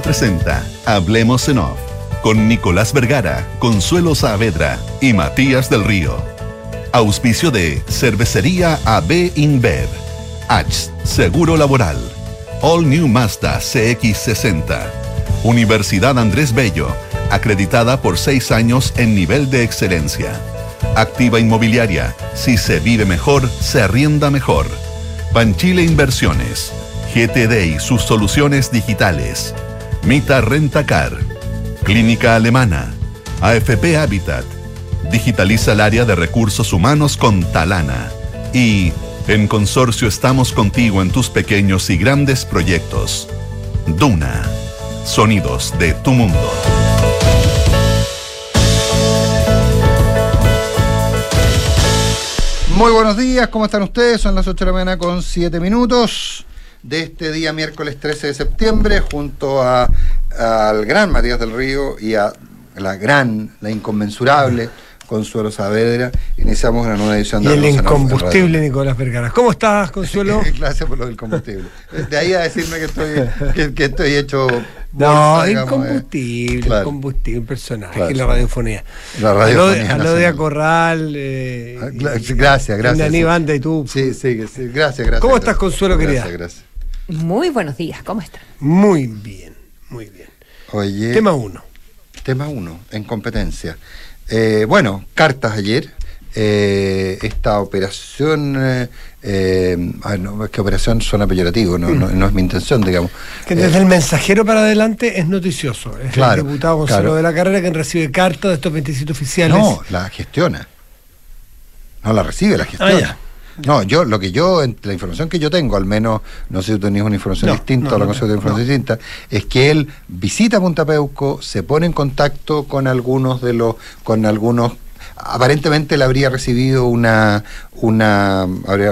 Presenta Hablemos en Off con Nicolás Vergara, Consuelo Saavedra y Matías del Río. Auspicio de Cervecería AB InBev, H Seguro Laboral, All New Mazda CX60, Universidad Andrés Bello, acreditada por seis años en nivel de excelencia. Activa Inmobiliaria, si se vive mejor, se arrienda mejor. Panchile Inversiones, GTD y sus soluciones digitales. Mita Rentacar, Clínica Alemana, AFP Habitat, digitaliza el área de recursos humanos con Talana y en consorcio estamos contigo en tus pequeños y grandes proyectos. Duna, sonidos de tu mundo. Muy buenos días, ¿cómo están ustedes? Son las 8 de la mañana con 7 minutos de este día miércoles 13 de septiembre junto a, al gran Matías del Río y a la gran, la inconmensurable Consuelo Saavedra. Iniciamos una nueva edición de... Y el incombustible Nicolás Vergara. ¿Cómo estás, Consuelo? Gracias por lo del combustible. De ahí a decirme que estoy, que, estoy hecho... No, incombustible, incombustible, personaje, la radiofonía. La radiofonía. Lo de Acorral. Eh, ah, gracias, gracias. Dani Banda y tú. Sí, sí, sí, gracias, gracias. ¿Cómo estás, Consuelo, querida? Gracias, gracias. Muy buenos días, ¿cómo están? Muy bien, muy bien. Oye. Tema uno. Tema uno, en competencia. Eh, bueno, cartas ayer. Eh, esta operación, eh, eh no, es que operación suena peyorativo, no, no, es mi intención, digamos. Que desde el mensajero para adelante es noticioso. Es el diputado Gonzalo de la Carrera quien recibe cartas de estos 27 oficiales. No, la gestiona. No la recibe, la ah, gestiona. No, yo, lo que yo, la información que yo tengo, al menos, no sé si tú tenías una información distinta o la cosa de información distinta, es que él visita Punta Peuco, se pone en contacto con algunos de los, con algunos aparentemente le habría recibido una, una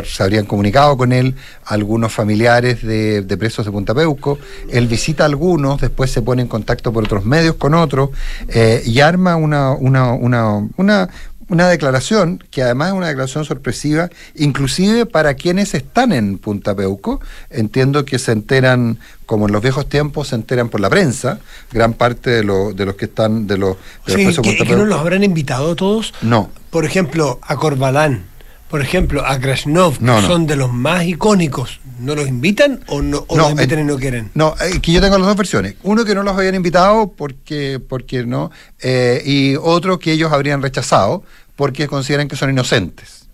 se habrían comunicado con él algunos familiares de, presos de Punta Peuco, él visita a algunos, después se pone en contacto por otros medios con otros eh, y arma una, una, una, una, una declaración que además es una declaración sorpresiva, inclusive para quienes están en Punta Peuco. Entiendo que se enteran, como en los viejos tiempos, se enteran por la prensa, gran parte de, de los que están, de los, de sí, que, que no los habrán invitado todos? No. Por ejemplo, a Corbalán, por ejemplo, a Krasnov, que son de los más icónicos. ¿No los invitan o no o los invitan y no quieren? No, eh, que yo tengo las dos versiones. Uno que no los habían invitado porque, porque no, eh, y otro que ellos habrían rechazado porque consideran que son inocentes.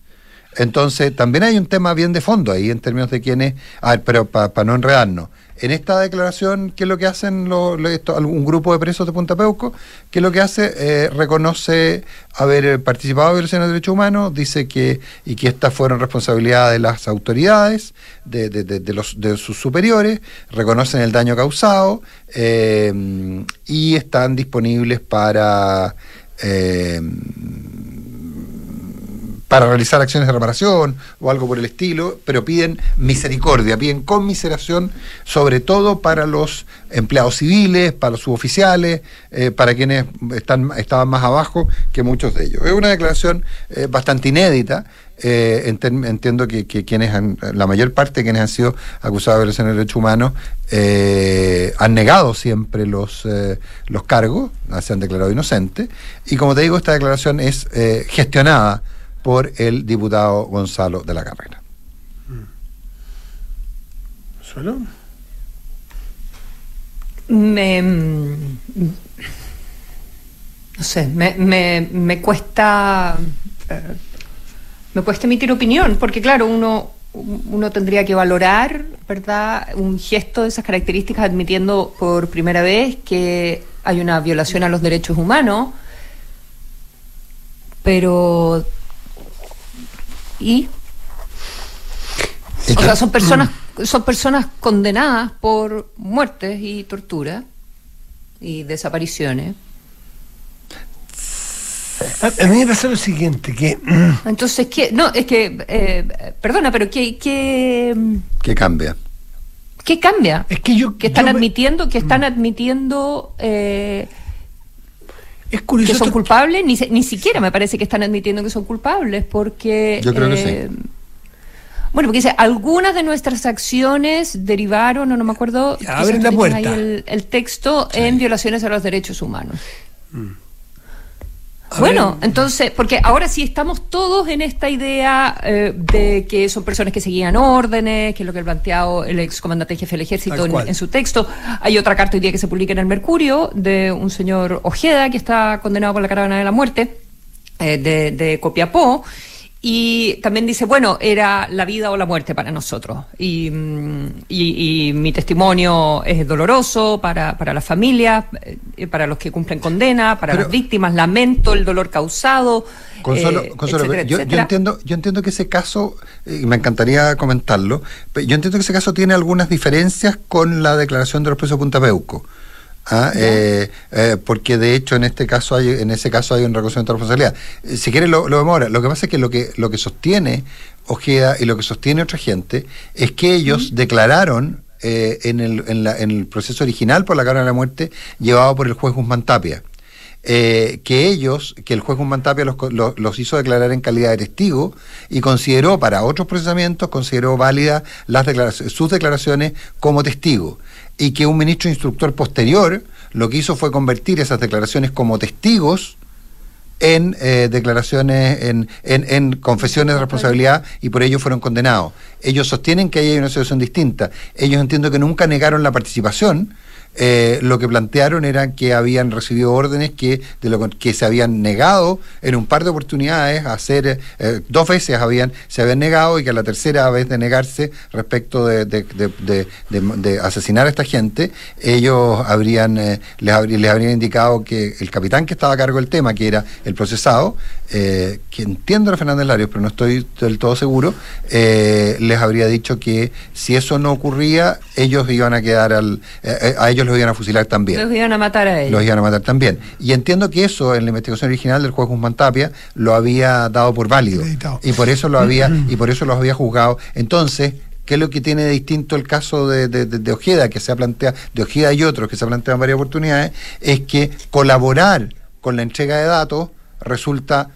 Entonces, también hay un tema bien de fondo ahí en términos de quiénes. A ver, pero para no enredarnos. En esta declaración, ¿qué es lo que hacen lo, un grupo de presos de Punta Peuco? ¿Qué es lo que hace? Eh, reconoce haber participado en violaciones de derechos humanos, dice que, y que estas fueron responsabilidad de las autoridades, de, de, los, de sus superiores, reconocen el daño causado eh, y están disponibles para. Eh, para realizar acciones de reparación o algo por el estilo, pero piden misericordia, piden conmiseración, sobre todo para los empleados civiles, para los suboficiales, eh, para quienes están, estaban más abajo que muchos de ellos. Es una declaración eh, bastante inédita. Eh, entiendo que, quienes han, la mayor parte de quienes han sido acusados de violación de derechos humanos han negado siempre los, los cargos, se han declarado inocentes. Y como te digo, esta declaración es gestionada por el diputado Gonzalo de la Carrera. ¿Solo? Me, no sé, me, me, me cuesta eh, me cuesta emitir opinión, porque claro, uno, uno tendría que valorar, ¿verdad?, un gesto de esas características admitiendo por primera vez que hay una violación a los derechos humanos, pero y o sea, son personas son personas condenadas por muertes y tortura y desapariciones. A, mí me pasa lo siguiente, que... Entonces, ¿qué? No, es que, eh, perdona, pero ¿qué, qué... ¿Qué cambia? ¿Qué cambia? Es que yo... Que están admitiendo, que están admitiendo... Eh, es curioso. Que son culpables, ni, ni siquiera me parece que están admitiendo que son culpables, porque. Yo creo que sí. Eh, Bueno, porque dice, algunas de nuestras acciones derivaron, o no me acuerdo, abren la puerta. Ahí el, texto en violaciones a los derechos humanos. Mm. Bueno, entonces, porque ahora sí estamos todos en esta idea eh, de que son personas que seguían órdenes, que es lo que ha planteado el ex comandante jefe del ejército en, su texto. Hay otra carta hoy día que se publica en el Mercurio de un señor Ojeda que está condenado por la caravana de la muerte eh, de, de Copiapó y también dice, bueno, era la vida o la muerte para nosotros. Y, mm, y, mi testimonio es doloroso para, para las familias, eh, para los que cumplen condena, para las víctimas. Lamento el dolor causado. Consuelo, eh, yo, entiendo, yo entiendo que ese caso, y me encantaría comentarlo, yo entiendo que ese caso tiene algunas diferencias con la declaración de los presos de Punta Peuco. ¿Ah? Eh, eh, porque de hecho en este caso hay, en ese caso hay un reconocimiento de responsabilidad. Eh, si quieres lo, lo vemos ahora. Lo que pasa es que lo que lo que sostiene Ojeda y lo que sostiene otra gente es que ellos declararon en, el, en, la, en, el proceso original por la Cámara de la Muerte llevado por el juez Guzmán Tapia. que ellos, que el juez Guzmán Tapia los, los, hizo declarar en calidad de testigo y consideró para otros procesamientos, consideró válidas las declaraciones, sus declaraciones como testigo y que un ministro instructor posterior lo que hizo fue convertir esas declaraciones como testigos en eh, declaraciones, en, en, confesiones de responsabilidad y por ello fueron condenados. Ellos sostienen que ahí hay una situación distinta. Ellos entiendo que nunca negaron la participación, eh, lo que plantearon era que habían recibido órdenes que, de lo que se habían negado en un par de oportunidades a hacer, eh, dos veces habían, se habían negado y que a la tercera vez de negarse respecto de, de, asesinar a esta gente, ellos habrían, eh, les, habrían indicado que el capitán que estaba a cargo del tema, que era el procesado, que entiendo a Fernández Larios, pero no estoy del todo seguro, les habría dicho que si eso no ocurría, ellos iban a quedar al, a ellos los iban a fusilar también. Los iban a matar a ellos. Los iban a matar también. Y entiendo que eso en la investigación original del juez Guzmán Tapia lo había dado por válido. Y por eso lo había, y por eso los había juzgado. Entonces, ¿Qué es lo que tiene de distinto el caso de, de, Ojeda, que se ha planteado, de Ojeda y otros que se ha planteado en varias oportunidades? Es que colaborar con la entrega de datos resulta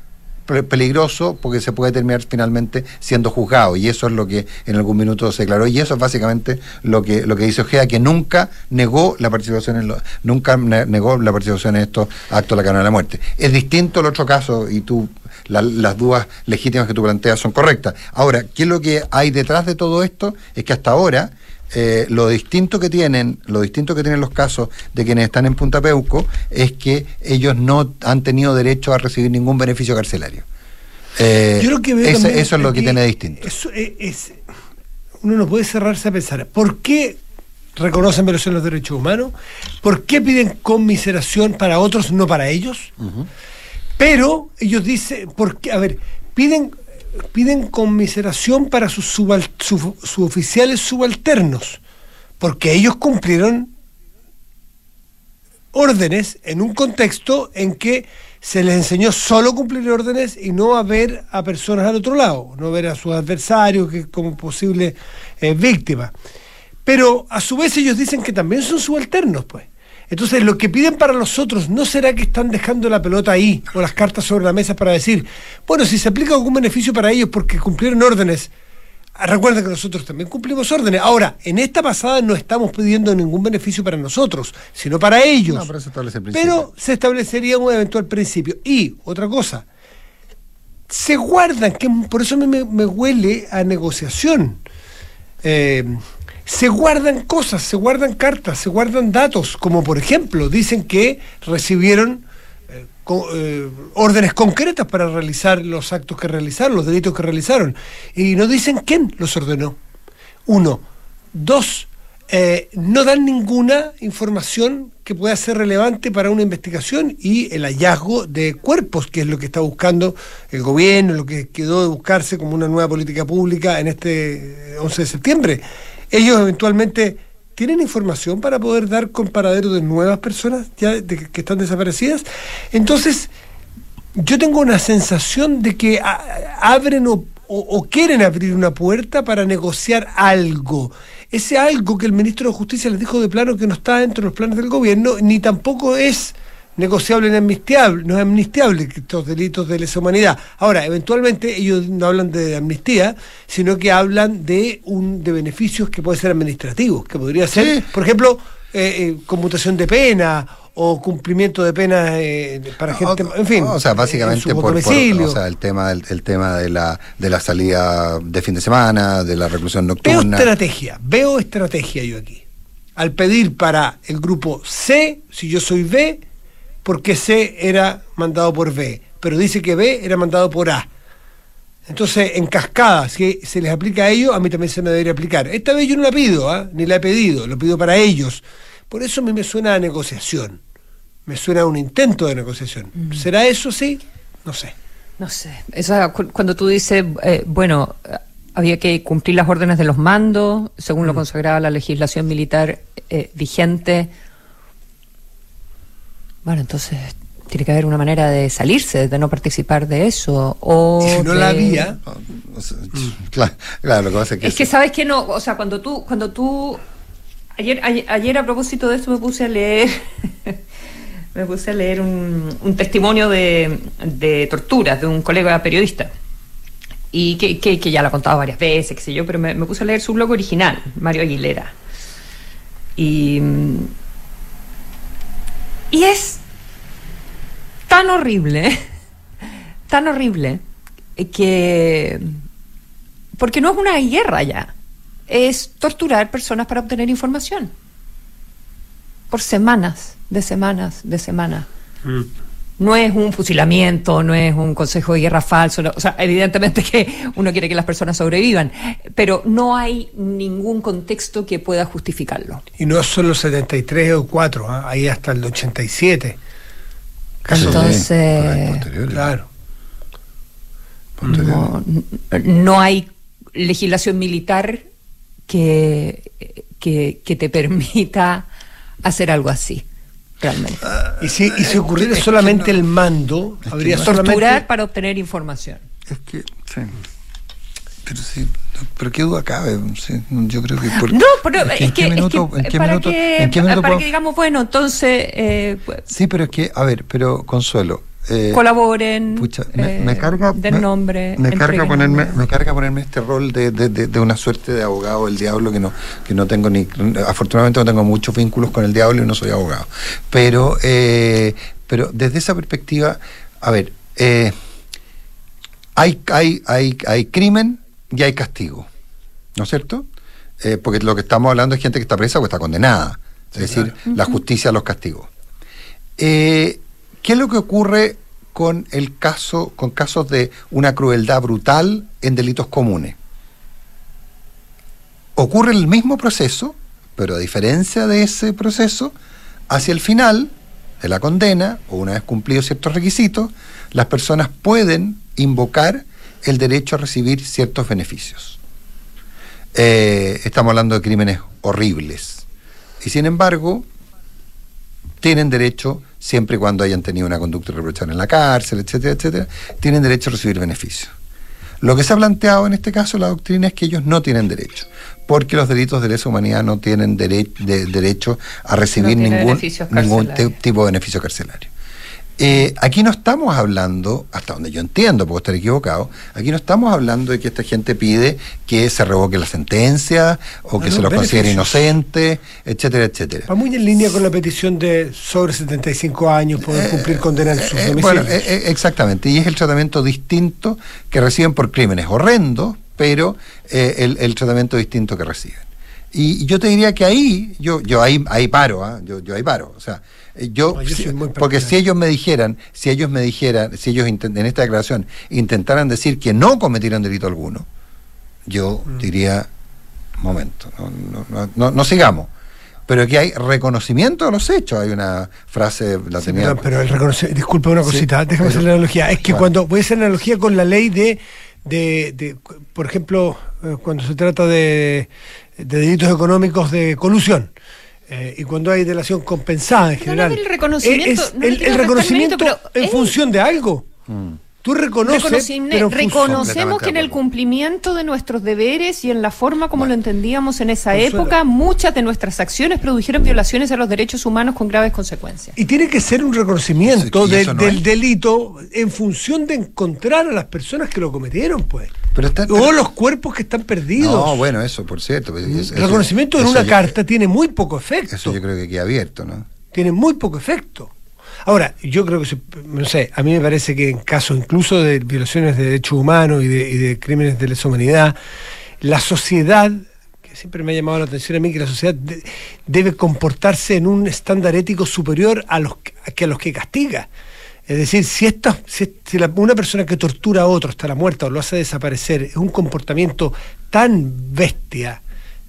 peligroso porque se puede terminar finalmente siendo juzgado y eso es lo que en algún minuto se declaró y eso es básicamente lo que lo que dice Ojeda que nunca negó la participación en nunca negó la participación en estos actos de la cadena de la muerte. Es distinto el otro caso y tú las dudas legítimas que tú planteas son correctas. Ahora qué es lo que hay detrás de todo esto es que hasta ahora eh, lo distinto que tienen, lo distinto que tienen los casos de quienes están en Punta Peuco es que ellos no han tenido derecho a recibir ningún beneficio carcelario. Eh, Yo que eso es lo que, tiene distinto. es, uno no puede cerrarse a pensar, ¿por qué reconocen violación de los derechos humanos? ¿Por qué piden conmiseración para otros, no para ellos? Pero ellos dicen, ¿por qué? A ver, piden piden conmiseración para sus, sus oficiales subalternos, porque ellos cumplieron órdenes en un contexto en que se les enseñó solo cumplir órdenes y no a ver a personas al otro lado, no ver a sus adversarios que como posible eh, víctimas. Pero a su vez ellos dicen que también son subalternos, pues. Entonces, lo que piden para los otros no será que están dejando la pelota ahí o las cartas sobre la mesa para decir, bueno, si se aplica algún beneficio para ellos porque cumplieron órdenes, ah, recuerden que nosotros también cumplimos órdenes. Ahora, en esta pasada no estamos pidiendo ningún beneficio para nosotros, sino para ellos. pero, se establecería un eventual principio. Y otra cosa, se guardan, que por eso me, me huele a negociación. Eh, se guardan cosas, se guardan cartas, se guardan datos, como por ejemplo dicen que recibieron eh, eh, órdenes concretas para realizar los actos que realizaron, los delitos que realizaron, y no dicen quién los ordenó. Uno. Dos, eh, no dan ninguna información que pueda ser relevante para una investigación y el hallazgo de cuerpos, que es lo que está buscando el gobierno, lo que quedó de buscarse como una nueva política pública en este 11 de septiembre ellos eventualmente tienen información para poder dar con paradero de nuevas personas ya que están desaparecidas. Entonces, yo tengo una sensación de que abren o, quieren abrir una puerta para negociar algo. Ese algo que el ministro de Justicia les dijo de plano que no está dentro de los planes del gobierno, ni tampoco es negociable ni amnistiable, no es amnistiable estos delitos de lesa humanidad. Ahora, eventualmente ellos no hablan de amnistía, sino que hablan de un de beneficios que pueden ser administrativos, que podría ser, por ejemplo, eh, eh, conmutación de pena o cumplimiento de penas eh, para gente, en fin. O sea, básicamente por, o sea, el tema del el tema de la de la salida de fin de semana, de la reclusión nocturna. Veo estrategia, veo estrategia yo aquí. Al pedir para el grupo C, si yo soy B, porque C era mandado por B, pero dice que B era mandado por A. Entonces, en cascada, si se les aplica a ellos, a mí también se me debería aplicar. Esta vez yo no la pido, ¿ah? ni la he pedido, lo pido para ellos. Por eso a mí me suena a negociación, me suena a un intento de negociación. Mm. ¿Será eso sí? No sé. No sé. cuando tú dices, eh, bueno, había que cumplir las órdenes de los mandos, según lo mm. consagraba la legislación militar eh, vigente bueno, entonces tiene que haber una manera de salirse, de no participar de eso. O si no la había. Claro, lo que pasa es que. Es que sabes que no, o sea, cuando tú, cuando tú. Ayer, ayer, a propósito de esto me puse a leer. me puse a leer un, testimonio de, de, torturas de un colega periodista. Y que, que, ya lo ha contado varias veces, qué sé yo, pero me, me puse a leer su blog original, Mario Aguilera. Y y es tan horrible, tan horrible, que... Porque no es una guerra ya, es torturar personas para obtener información. Por semanas, de semanas, de semanas. Mm. No es un fusilamiento, no es un consejo de guerra falso. o sea, evidentemente que uno quiere que las personas sobrevivan, pero no hay ningún contexto que pueda justificarlo. Y no es solo 73 o 4, ¿ah? hay hasta el 87. Entonces, claro. No, hay legislación militar que, que te permita hacer algo así. Y si, y si ocurriera solamente el mando, habría Torturar para obtener información. Es que, sí. Pero sí, pero qué duda cabe. yo creo que. no, pero es, que, ¿en qué para minuto, que, para que digamos, bueno, entonces. Eh, pues sí, pero es que, a ver, pero Consuelo, eh, colaboren, me, eh, carga, del nombre. Me carga, ponerme, me carga ponerme este rol de, de, de, una suerte de abogado del diablo que no, que no tengo ni. Afortunadamente no tengo muchos vínculos con el diablo y no soy abogado. Pero, eh, pero desde esa perspectiva, a ver, hay, hay, hay, hay crimen y hay castigo. ¿No es cierto? porque lo que estamos hablando es gente que está presa o está condenada. Es decir, la justicia los castigos. Eh, ¿Qué es lo que ocurre con el caso, con casos de una crueldad brutal en delitos comunes? Ocurre el mismo proceso, pero a diferencia de ese proceso, hacia el final de la condena, o una vez cumplidos ciertos requisitos, las personas pueden invocar el derecho a recibir ciertos beneficios. Eh, estamos hablando de crímenes horribles. Y sin embargo, tienen derecho siempre y cuando hayan tenido una conducta reprochable en la cárcel, etcétera, etcétera, tienen derecho a recibir beneficios. Lo que se ha planteado en este caso la doctrina es que ellos no tienen derecho, porque los delitos de lesa humanidad no tienen derecho a recibir ningún, ningún tipo de beneficio carcelario. Eh, aquí no estamos hablando, hasta donde yo entiendo, puedo estar equivocado, aquí no estamos hablando de que esta gente pide que se revoque la sentencia o que se lo considere inocente, etcétera, etcétera. Va muy en línea con la petición de sobre 75 años poder eh, cumplir condena en sus eh, Bueno, exactamente, y es el tratamiento distinto que reciben por crímenes horrendos, pero el, el tratamiento distinto que reciben. Y yo te diría que ahí, yo, yo ahí, ahí paro, ¿ah? yo, yo ahí paro. O sea, eh, yo, porque si ellos me dijeran, si ellos me dijeran, si ellos en esta declaración intentaran decir que no cometieron delito alguno, yo mm. diría, momento, no, no, no, sigamos pero aquí hay reconocimiento de los hechos. Hay una frase, la tenía. pero, el reconocimiento, disculpa una cosita, déjame hacer la analogía. Es que cuando voy a hacer analogía con la ley de, de, de, por ejemplo, eh, cuando se trata de, de delitos económicos de colusión. Eh, y cuando hay delación compensada en general. el reconocimiento, el, reconocimiento en función de algo. Mm. Tú reconoces, pero reconocemos que en el cumplimiento de nuestros deberes y en la forma como lo entendíamos en esa época, muchas de nuestras acciones produjeron violaciones a los derechos humanos con graves consecuencias. Y tiene que ser un reconocimiento del delito en función de encontrar a las personas que lo cometieron, pues. Pero o los cuerpos que están perdidos. No, bueno, eso, por cierto. el reconocimiento en una carta tiene muy poco efecto. Eso yo creo que queda abierto, ¿no? Tiene muy poco efecto. Ahora, yo creo que, no sé, a mí me parece que en casos incluso de violaciones de derechos humanos y de, crímenes de lesa humanidad, la sociedad, que siempre me ha llamado la atención a mí, que la sociedad debe comportarse en un estándar ético superior a los que a los que castiga. Es decir, si, esta, si, una persona que tortura a otro hasta la muerte o lo hace desaparecer es un comportamiento tan bestia,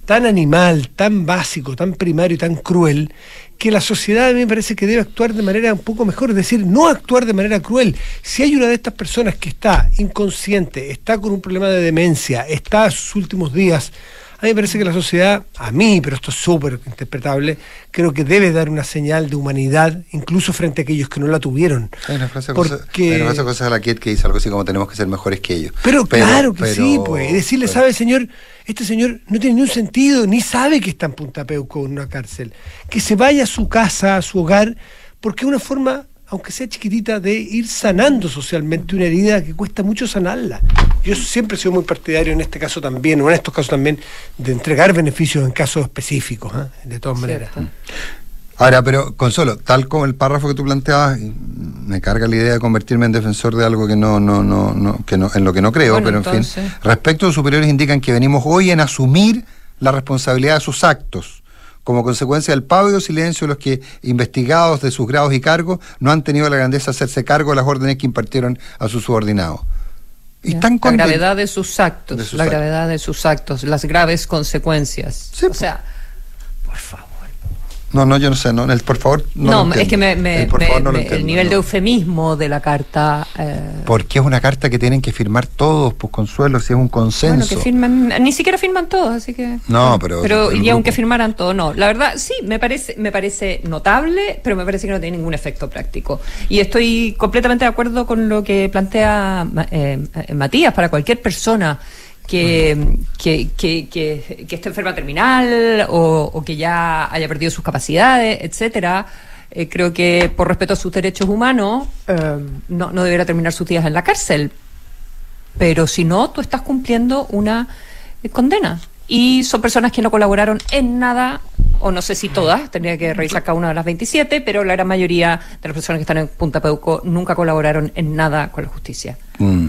tan animal, tan básico, tan primario y tan cruel, que la sociedad a mí me parece que debe actuar de manera un poco mejor, es decir, no actuar de manera cruel. Si hay una de estas personas que está inconsciente, está con un problema de demencia, está a sus últimos días, a mí me parece que la sociedad, a mí, pero esto es súper interpretable, creo que debe dar una señal de humanidad, incluso frente a aquellos que no la tuvieron. Hay una frase, porque... cosa, cosas a la que dice algo así como tenemos que ser mejores que ellos. Pero, claro que sí, pues. decirle, ¿sabe, señor? Este señor no tiene ni un sentido, ni sabe que está en Punta Peuco en una cárcel. Que se vaya a su casa, a su hogar, porque es una forma aunque sea chiquitita, de ir sanando socialmente una herida que cuesta mucho sanarla. Yo siempre he sido muy partidario en este caso también, o en estos casos también, de entregar beneficios en casos específicos, ¿eh? de todas maneras. Ahora, pero Consuelo, tal como el párrafo que tú planteabas, me carga la idea de convertirme en defensor de algo que no, no, no, no, que no, en lo que no creo, pero en fin. Respecto a los superiores indican que venimos hoy en asumir la responsabilidad de sus actos como consecuencia del pávido silencio de los que, investigados de sus grados y cargos, no han tenido la grandeza de hacerse cargo de las órdenes que impartieron a sus subordinados. la gravedad de sus actos, la gravedad de sus actos, las graves consecuencias. o sea, por favor. No, no, yo no sé, no, el, por favor. No, no es que me, el, nivel de eufemismo de la carta. Eh... Porque es una carta que tienen que firmar todos, pues consuelo, si es un consenso. Bueno, que firman, ni siquiera firman todos, así que. No, pero. Pero y aunque firmaran todos, no. La verdad, sí, me parece, me parece notable, pero me parece que no tiene ningún efecto práctico. Y estoy completamente de acuerdo con lo que plantea eh, Matías para cualquier persona que, que, que, que, esté enferma terminal o, que ya haya perdido sus capacidades, etcétera. Eh, creo que por respeto a sus derechos humanos eh, no, no debería terminar sus días en la cárcel. Pero si no, tú estás cumpliendo una eh, condena. Y son personas que no colaboraron en nada, o no sé si todas, tendría que revisar cada una de las 27, pero la gran mayoría de las personas que están en Punta Peuco nunca colaboraron en nada con la justicia. Mm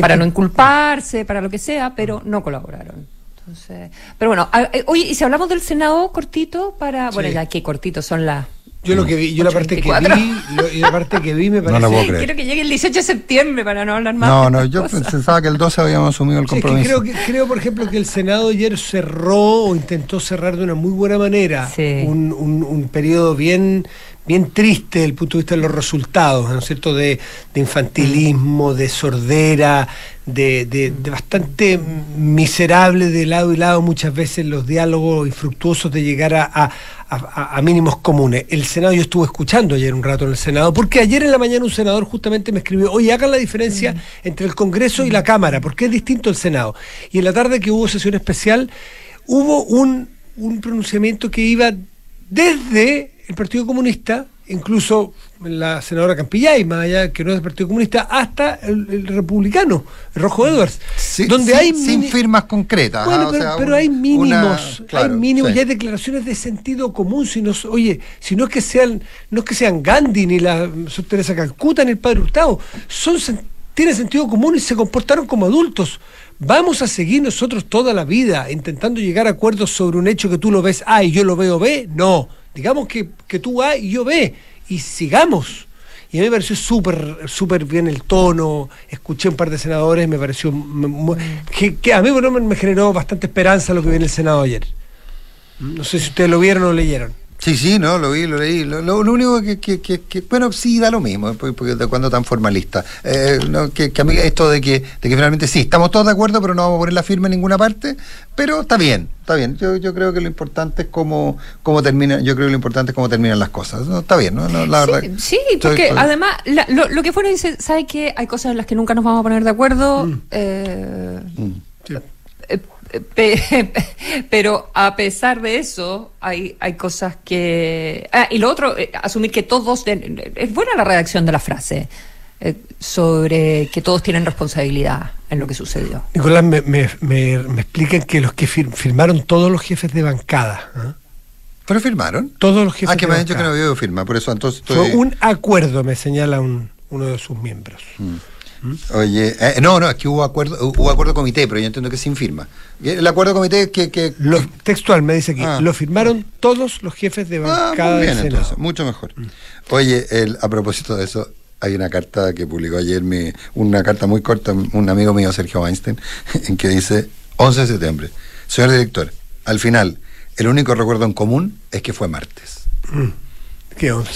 para no inculparse, para lo que sea, pero no colaboraron. Entonces, pero bueno, eh, oye, y si hablamos del Senado cortito para, bueno, ya qué cortito son las yo lo que vi, yo la parte que vi, la parte que vi me parece. No puedo Quiero que llegue el 18 de septiembre para no hablar más. No, no, yo pensaba que el 12 habíamos asumido el compromiso. creo, que, creo, por ejemplo, que el Senado ayer cerró o intentó cerrar de una muy buena manera un, un, un periodo bien bien triste desde el punto de vista de los resultados, ¿no es cierto?, de, infantilismo, de sordera, de, bastante miserable de lado y lado muchas veces los diálogos infructuosos de llegar a, mínimos comunes. El Senado, yo estuve escuchando ayer un rato en el Senado, porque ayer en la mañana un senador justamente me escribió, oye, hagan la diferencia entre el Congreso y la Cámara, porque es distinto el Senado. Y en la tarde que hubo sesión especial, hubo un, un pronunciamiento que iba desde el Partido Comunista, incluso la senadora Campillay, más allá que no es del Partido Comunista, hasta el, republicano, el Rojo Edwards, donde hay sin firmas concretas. Bueno, pero, hay mínimos, hay mínimos, y hay declaraciones de sentido común. Si no, oye, si no es que sean, no es que sean Gandhi ni la Teresa Calcuta ni el Padre Hurtado, son tienen sentido común y se comportaron como adultos. ¿Vamos a seguir nosotros toda la vida intentando llegar a acuerdos sobre un hecho que tú lo ves A y yo lo veo B? No digamos que, tú A y yo B, y sigamos. Y a mí me pareció súper súper bien el tono, escuché un par de senadores, me pareció que, a mí me generó bastante esperanza lo que viene el Senado ayer. No sé si ustedes lo vieron o leyeron. Sí, sí, no, lo vi, lo leí. Lo, lo, único que, que, que, bueno, sí, da lo mismo, porque de cuando tan formalista. Eh, no, que, a mí esto de que, de que finalmente sí, estamos todos de acuerdo, pero no vamos a poner la firma en ninguna parte, pero está bien, está bien. Yo, yo creo que lo importante es cómo, cómo termina, yo creo que lo importante es cómo terminan las cosas. ¿no? Está bien, ¿no? la sí, verdad, sí, porque además, lo, lo, que fuera dice, ¿sabe que hay cosas en las que nunca nos vamos a poner de acuerdo? Mm. Eh, mm. Eh, pero a pesar de eso, hay, hay cosas que... Ah, y lo otro, eh, asumir que todos... es buena la redacción de la frase eh, sobre que todos tienen responsabilidad en lo que sucedió. Nicolás, me, me, me, explican que los que firmaron todos los jefes de bancada... ¿ah? ¿Pero firmaron? Todos los jefes Ah, que me han dicho que no había firma, por eso entonces... Fue un acuerdo, me señala un, uno de sus miembros. Mm. Oye, eh, no, no, es que hubo acuerdo, hubo acuerdo comité, pero yo entiendo que sin firma. El acuerdo comité que... que lo, textual me dice aquí, ah. lo firmaron todos los jefes de ah, bancada bien, entonces, mucho mejor. Oye, el, a propósito de eso, hay una carta que publicó ayer, mi, una carta muy corta, un amigo mío, Sergio Weinstein, en que dice, 11 de septiembre, señor director, al final, el único recuerdo en común es que fue martes. Mm. ¿Qué 11?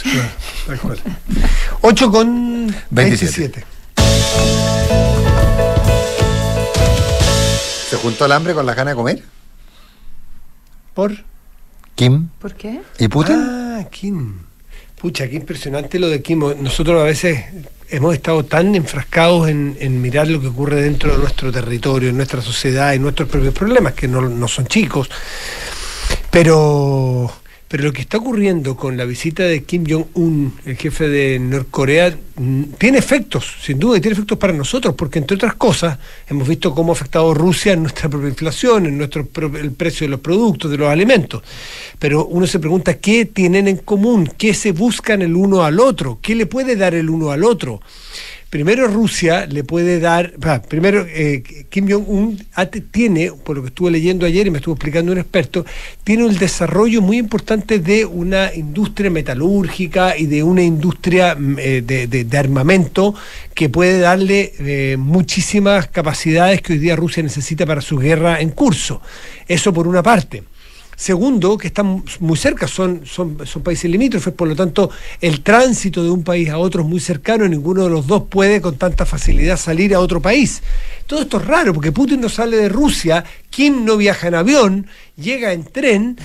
8 con 27. ¿Se juntó el hambre con la gana de comer? ¿Por? ¿Kim? ¿Por qué? ¿Y Putin? Ah, Kim. Pucha, qué impresionante lo de Kim. Nosotros a veces hemos estado tan enfrascados en, mirar lo que ocurre dentro de nuestro territorio, en nuestra sociedad, en nuestros propios problemas, que no, no son chicos. Pero pero lo que está ocurriendo con la visita de Kim Jong-un, el jefe de Norcorea, mm, tiene efectos, sin duda, y tiene efectos para nosotros, porque entre otras cosas hemos visto cómo ha afectado Rusia en nuestra propia inflación, en nuestro el precio de los productos, de los alimentos. Pero uno se pregunta qué tienen en común, qué se buscan el uno al otro, qué le puede dar el uno al otro primero Rusia le puede dar, primero eh, Kim Jong-un tiene, por lo que estuve leyendo ayer y me estuvo explicando un experto, tiene un desarrollo muy importante de una industria metalúrgica y de una industria mm, eh, de, armamento que puede darle eh, muchísimas capacidades que hoy día Rusia necesita para su guerra en curso. Eso por una parte. Segundo, que están muy cerca, son, son, países limítrofes, por lo tanto, el tránsito de un país a otro es muy cercano, ninguno de los dos puede con tanta facilidad salir a otro país. Todo esto es raro, porque Putin no sale de Rusia, Kim no viaja en avión, llega en tren,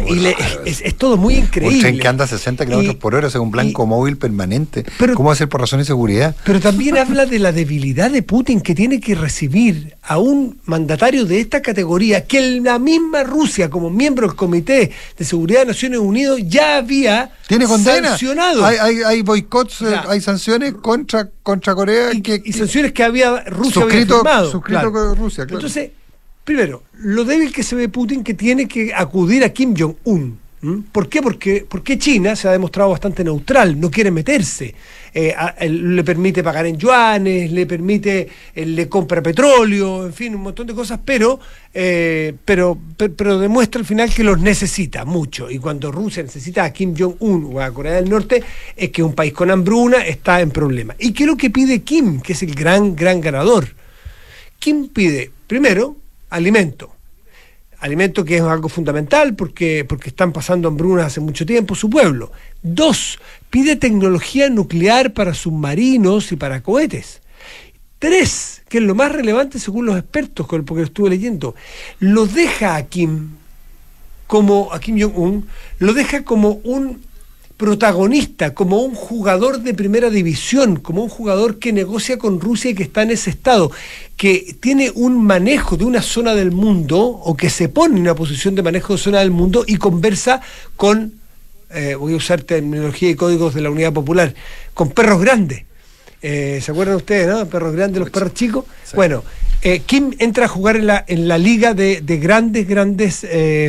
y es, todo muy increíble. Un tren que anda a 60 kilómetros por hora, es un blanco móvil permanente. Pero, ¿Cómo hacer por razones de seguridad? Pero también habla de la debilidad de Putin que tiene que recibir a un mandatario de esta categoría que la misma Rusia, como miembro del Comité de Seguridad de Naciones Unidas, ya había ¿Tiene sancionado. Hay, hay, hay boicots, eh, hay sanciones contra, contra Corea. Y, que, sanciones que había Rusia suscrito, había Suscrito con Rusia, claro. Entonces Primero, lo débil que se ve Putin que tiene que acudir a Kim Jong-un. ¿Por qué? Porque, porque China se ha demostrado bastante neutral, no quiere meterse. Eh, le permite pagar en yuanes, le permite, eh, le compra petróleo, en fin, un montón de cosas, pero, eh, pero, pero, demuestra al final que los necesita mucho. Y cuando Rusia necesita a Kim Jong-un o a Corea del Norte, es que un país con hambruna está en problemas. ¿Y qué es lo que pide Kim, que es el gran, gran ganador? Kim pide, primero, alimento. Alimento que es algo fundamental porque, porque están pasando hambrunas hace mucho tiempo su pueblo. Dos, pide tecnología nuclear para submarinos y para cohetes. Tres, que es lo más relevante según los expertos, porque lo estuve leyendo, lo deja a Kim como a Kim Jong-un, lo deja como un protagonista, como un jugador de primera división, como un jugador que negocia con Rusia y que está en ese estado, que tiene un manejo de una zona del mundo o que se pone en una posición de manejo de zona del mundo y conversa con, eh, voy a usar terminología y códigos de la Unidad Popular, con perros grandes. Eh, ¿Se acuerdan ustedes, no? Perros grandes, los perros chicos. Bueno, eh, Kim entra a jugar en la, en la liga de, grandes, grandes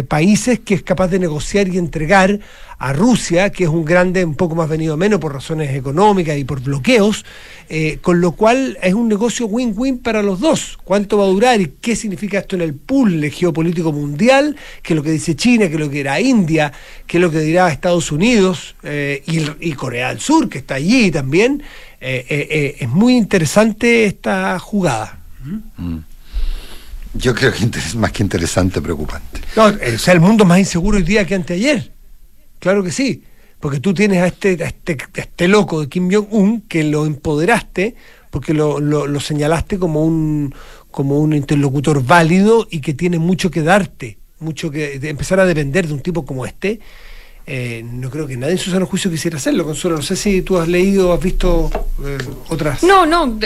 países que es capaz de negociar y entregar a Rusia, que es un grande un poco más venido menos por razones económicas y por bloqueos, eh, con lo cual es un negocio win-win para los dos. ¿Cuánto va a durar y qué significa esto en el pool geopolítico mundial? ¿Qué es lo que dice China? ¿Qué es lo que dirá India? ¿Qué es lo que dirá Estados Unidos eh, y, Corea del Sur, que está allí también? Eh, es muy interesante esta jugada. Mm. Yo creo que es más que interesante, preocupante. No, o sea, el mundo es más inseguro hoy día que anteayer. claro que sí. Porque tú tienes a este, a este, este loco de Kim Jong-un que lo empoderaste, porque lo, lo, señalaste como un, como un interlocutor válido y que tiene mucho que darte, mucho que empezar a depender de un tipo como este. Eh, no creo que nadie en su sano juicio quisiera hacerlo, Consuelo. No sé si tú has leído, has visto eh, otras. No, no.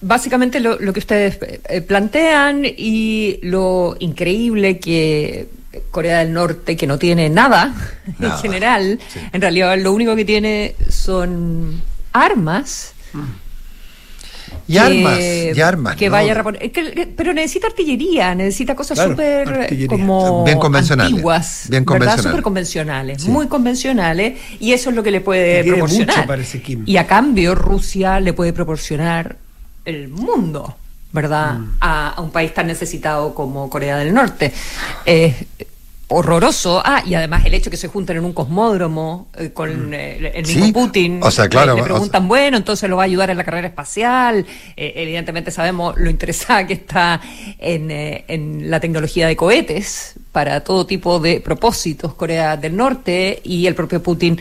Básicamente lo, que ustedes eh, plantean y lo increíble que Corea del Norte, que no tiene nada, en general, en realidad lo único que tiene son armas. Y armas, y armas. Que vaya pero necesita artillería, necesita cosas súper como bien convencionales. Antiguas, bien convencionales. Súper convencionales, muy convencionales, y eso es lo que le puede proporcionar. Y a cambio, Rusia le puede proporcionar el mundo. ¿verdad? Mm. A, un país tan necesitado como Corea del Norte. Es horroroso. Ah, y además el hecho que se junten en un cosmódromo eh, con mm. eh, el mismo Putin. O sea, claro. Le, preguntan, bueno, entonces lo va a ayudar en la carrera espacial. Eh, evidentemente sabemos lo interesada que está en, en la tecnología de cohetes para todo tipo de propósitos Corea del Norte y el propio Putin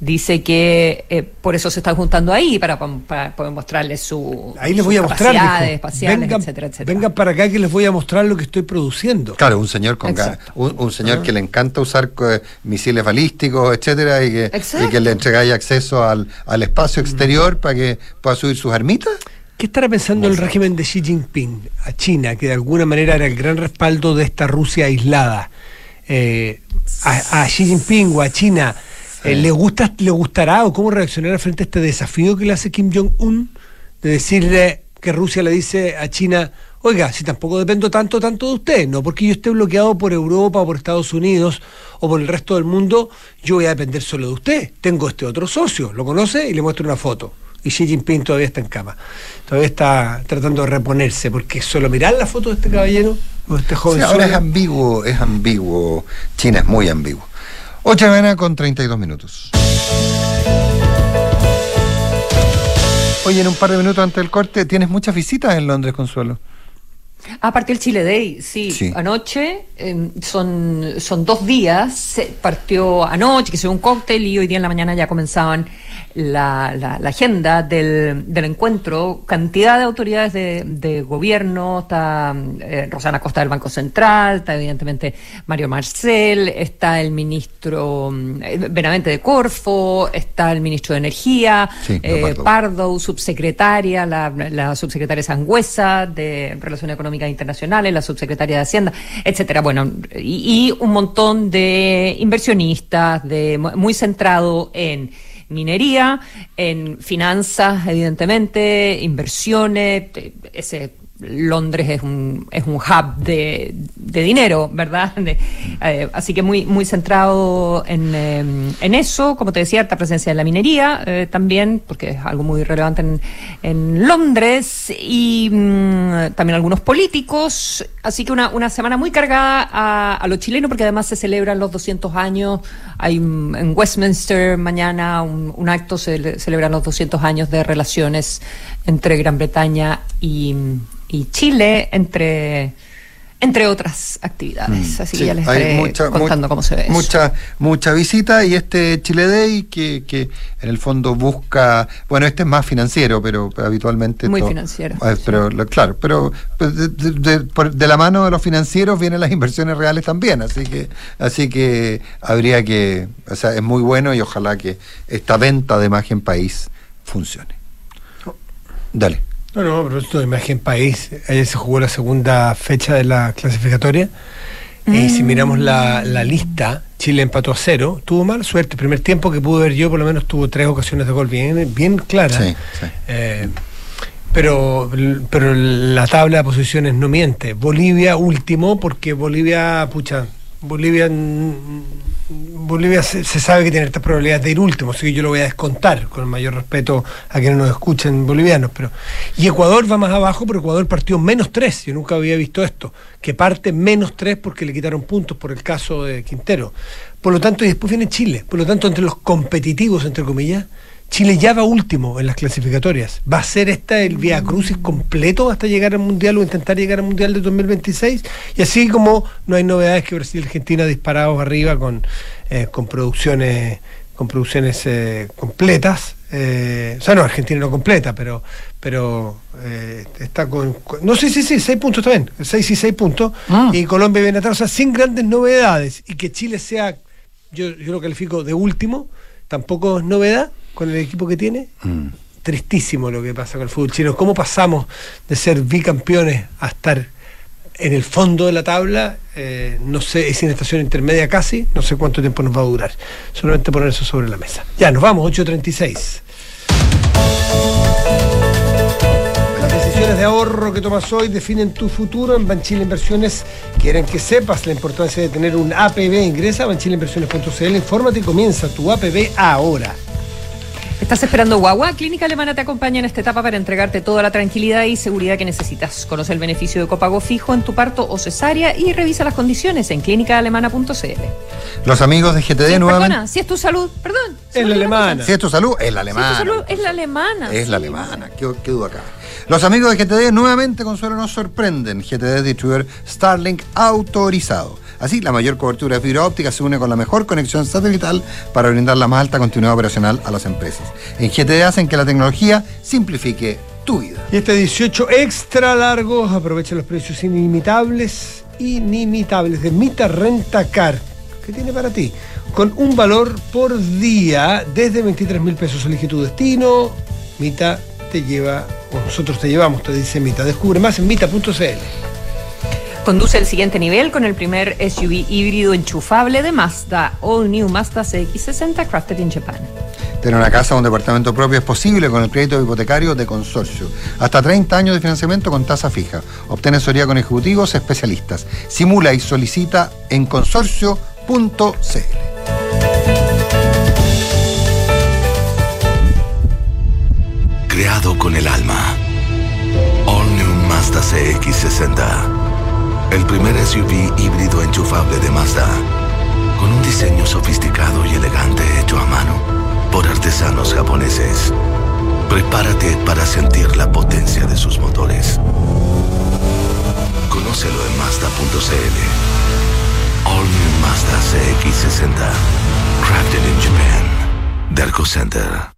dice que eh, por eso se están juntando ahí, para, poder mostrarles su ahí les voy a mostrar espaciales, vengan, etcétera, etcétera. Vengan para acá que les voy a mostrar lo que estoy produciendo. Claro, un señor con un, señor ah. que le encanta usar eh, misiles balísticos, etcétera, y que, y que le entregáis acceso al, al espacio exterior mm. para que pueda subir sus armitas. ¿Qué estará pensando el régimen de Xi Jinping a China, que de alguna manera era el gran respaldo de esta Rusia aislada? Eh, a, a Xi Jinping o a China eh, ¿Le, gusta, ¿Le gustará o cómo reaccionará frente a este desafío que le hace Kim Jong-un de decirle que Rusia le dice a China, oiga, si tampoco dependo tanto, tanto de usted, no porque yo esté bloqueado por Europa o por Estados Unidos o por el resto del mundo, yo voy a depender solo de usted. Tengo este otro socio, lo conoce y le muestro una foto. Y Xi Jinping todavía está en cama. Todavía está tratando de reponerse, porque solo mirar la foto de este caballero o de este joven. ahora es ambiguo, es ambiguo. China es muy ambiguo. 8 de mañana con 32 minutos. Oye, en un par de minutos antes del corte, ¿tienes muchas visitas en Londres, Consuelo? A partir del Chile Day, sí. Anoche em, son, son dos días. partió anoche, que se un cóctel, y hoy día en la mañana ya comenzaban la, la, agenda del, del, encuentro, cantidad de autoridades de, de gobierno, está eh, Rosana Costa del Banco Central, está evidentemente Mario Marcel, está el ministro eh, Benavente de Corfo, está el ministro de Energía, eh, Pardo. subsecretaria, la, la subsecretaria Sangüesa de Relaciones Económicas Internacionales, la subsecretaria de Hacienda, etcétera. Bueno, y, y un montón de inversionistas, de muy centrado en minería, en finanzas, evidentemente, inversiones, ese Londres es un, es un hub de, de dinero, ¿verdad? Eh, así que muy, muy centrado en, eh, en, eso, como te decía, alta presencia de la minería eh, también, porque es algo muy relevante en, Londres, y mm, también algunos políticos, así que una, una semana muy cargada a, a los chilenos, porque además se celebran los 200 años, hay en Westminster mañana un, un acto, se celebran los 200 años de relaciones entre Gran Bretaña y y Chile, entre entre otras actividades. Mm, Así que ya les estaré contando cómo se ve. Mucha, mucha visita y este Chile Day que, que en el fondo busca, bueno, este es más financiero, pero, habitualmente... Muy financiero. Ah, pero, Claro, pero pues, de, la mano de los financieros vienen las inversiones reales también, así que, así que habría que, o sea, es muy bueno y ojalá que esta venta de imagen país funcione. Dale. No, no, pero esto de imagen país, ayer se jugó la segunda fecha de la clasificatoria. Y si mm. miramos la, lista, Chile empató a cero. Tuvo mala suerte. El primer tiempo que pude ver yo, por lo menos tuvo tres ocasiones de gol bien, bien claras. Sí, eh, pero, pero la tabla de posiciones no miente. Bolivia último, porque Bolivia, pucha, Bolivia Bolivia se, sabe que tiene estas probabilidades de ir último, así que yo lo voy a descontar con el mayor respeto a quienes nos escuchen bolivianos. Pero, y Ecuador va más abajo, pero Ecuador partió menos tres. Yo nunca había visto esto, que parte menos tres porque le quitaron puntos por el caso de Quintero. Por lo tanto, y después viene Chile. Por lo tanto, entre los competitivos, entre comillas, Chile ya va último en las clasificatorias. ¿Va a ser esta el Vía Crucis completo hasta llegar al Mundial o intentar llegar al Mundial de 2026? Y así como no hay novedades que Brasil y Argentina disparados arriba con con producciones con producciones completas. o sea, no, Argentina no completa, pero pero está con, No sé, sí, sí, seis puntos también. Seis y seis puntos. Ah. Y Colombia viene atrás, o sea, sin grandes novedades. Y que Chile sea, yo, yo lo califico de último, tampoco es novedad con el equipo que tiene. Mm. Tristísimo lo que pasa con el fútbol chino. ¿Cómo pasamos de ser bicampeones a estar en el fondo de la tabla? Eh, no sé, es en estación intermedia casi, no sé cuánto tiempo nos va a durar. Solamente poner eso sobre la mesa. Ya, nos vamos, 8.36. Las decisiones de ahorro que tomas hoy definen tu futuro. En Banchile Inversiones quieren que sepas la importancia de tener un APB. Ingresa a banchileinversiones.cl, infórmate y comienza tu APB ahora. ¿Estás esperando guagua? Clínica Alemana te acompaña en esta etapa para entregarte toda la tranquilidad y seguridad que necesitas. Conoce el beneficio de copago fijo en tu parto o cesárea y revisa las condiciones en clínicaalemana.cl. Los amigos de GTD nuevamente. si es tu salud, perdón. Es la alemana. Si es tu salud, es la alemana. Si es tu salud, es la alemana. Es la alemana. ¿Qué, qué duda acá? Los amigos de GTD nuevamente, Consuelo, nos sorprenden. GTD Distribuidor Starlink autorizado. Así, la mayor cobertura de fibra óptica se une con la mejor conexión satelital para brindar la más alta continuidad operacional a las empresas. En GTD hacen que la tecnología simplifique tu vida. Y este 18 extra largo aprovecha los precios inimitables, inimitables de Mita Renta Car. ¿Qué tiene para ti? Con un valor por día desde 23 mil pesos. Elige tu destino. Mita te lleva, o nosotros te llevamos, te dice Mita. Descubre más en mita.cl. Conduce el siguiente nivel con el primer SUV híbrido enchufable de Mazda, All New Mazda CX60 Crafted in Japan. Tener una casa o un departamento propio es posible con el crédito hipotecario de consorcio. Hasta 30 años de financiamiento con tasa fija. Obtén asesoría con ejecutivos especialistas. Simula y solicita en consorcio.cl. Creado con el alma. All New Mazda CX60 el primer SUV híbrido enchufable de Mazda, con un diseño sofisticado y elegante hecho a mano por artesanos japoneses. Prepárate para sentir la potencia de sus motores. Conócelo en Mazda.cl. All New Mazda CX60. Crafted in Japan. Derco Center.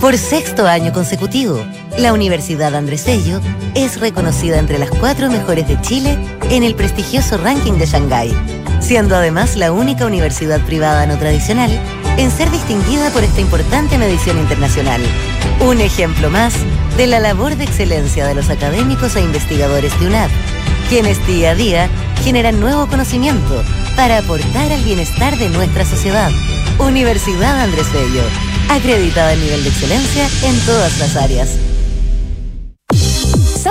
por sexto año consecutivo, la Universidad Andrés Bello es reconocida entre las cuatro mejores de Chile en el prestigioso ranking de Shanghái, siendo además la única universidad privada no tradicional en ser distinguida por esta importante medición internacional. Un ejemplo más de la labor de excelencia de los académicos e investigadores de UNAP, quienes día a día generan nuevo conocimiento para aportar al bienestar de nuestra sociedad. Universidad Andrés Bello, acreditada en nivel de excelencia en todas las áreas.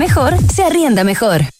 mejor, se arrienda mejor.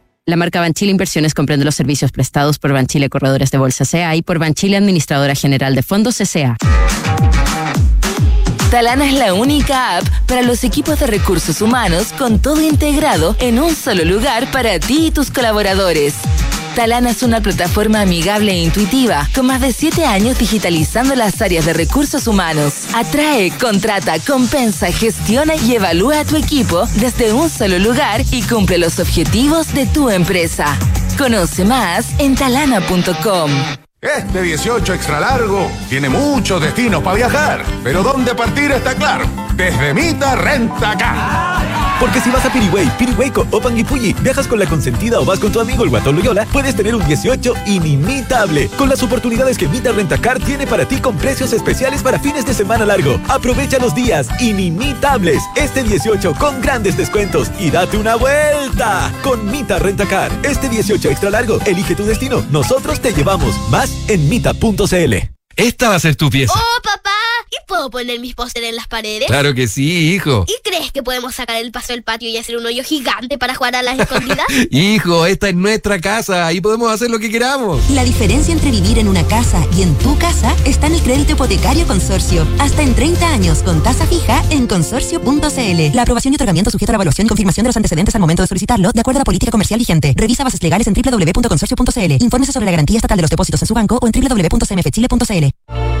La marca Banchile Inversiones comprende los servicios prestados por Banchile Corredores de Bolsa CA y por Banchile Administradora General de Fondos CA. Talana es la única app para los equipos de recursos humanos con todo integrado en un solo lugar para ti y tus colaboradores. Talana es una plataforma amigable e intuitiva, con más de 7 años digitalizando las áreas de recursos humanos. Atrae, contrata, compensa, gestiona y evalúa a tu equipo desde un solo lugar y cumple los objetivos de tu empresa. Conoce más en talana.com. Este 18 extra largo tiene muchos destinos para viajar, pero ¿dónde partir está claro? Desde Mita Renta Car. Porque si vas a Piriway, Pirihueco o Panguipulli, viajas con la consentida o vas con tu amigo el guatón Loyola, puedes tener un 18 inimitable. Con las oportunidades que Mita Rentacar tiene para ti con precios especiales para fines de semana largo. Aprovecha los días inimitables. Este 18 con grandes descuentos y date una vuelta con Mita Rentacar. Este 18 extra largo, elige tu destino. Nosotros te llevamos más en mita.cl. Esta va a ser tu pieza. ¡Oh, papá! ¿Y puedo poner mis pósteres en las paredes? Claro que sí, hijo. ¿Y crees que podemos sacar el paso del patio y hacer un hoyo gigante para jugar a las escondidas? hijo, esta es nuestra casa. Ahí podemos hacer lo que queramos. La diferencia entre vivir en una casa y en tu casa está en el crédito hipotecario consorcio. Hasta en 30 años con tasa fija en consorcio.cl. La aprobación y otorgamiento sujeta a la evaluación y confirmación de los antecedentes al momento de solicitarlo, de acuerdo a la política comercial vigente. Revisa bases legales en www.consorcio.cl. Infórmese sobre la garantía estatal de los depósitos en su banco o en www.cmfchile.cl.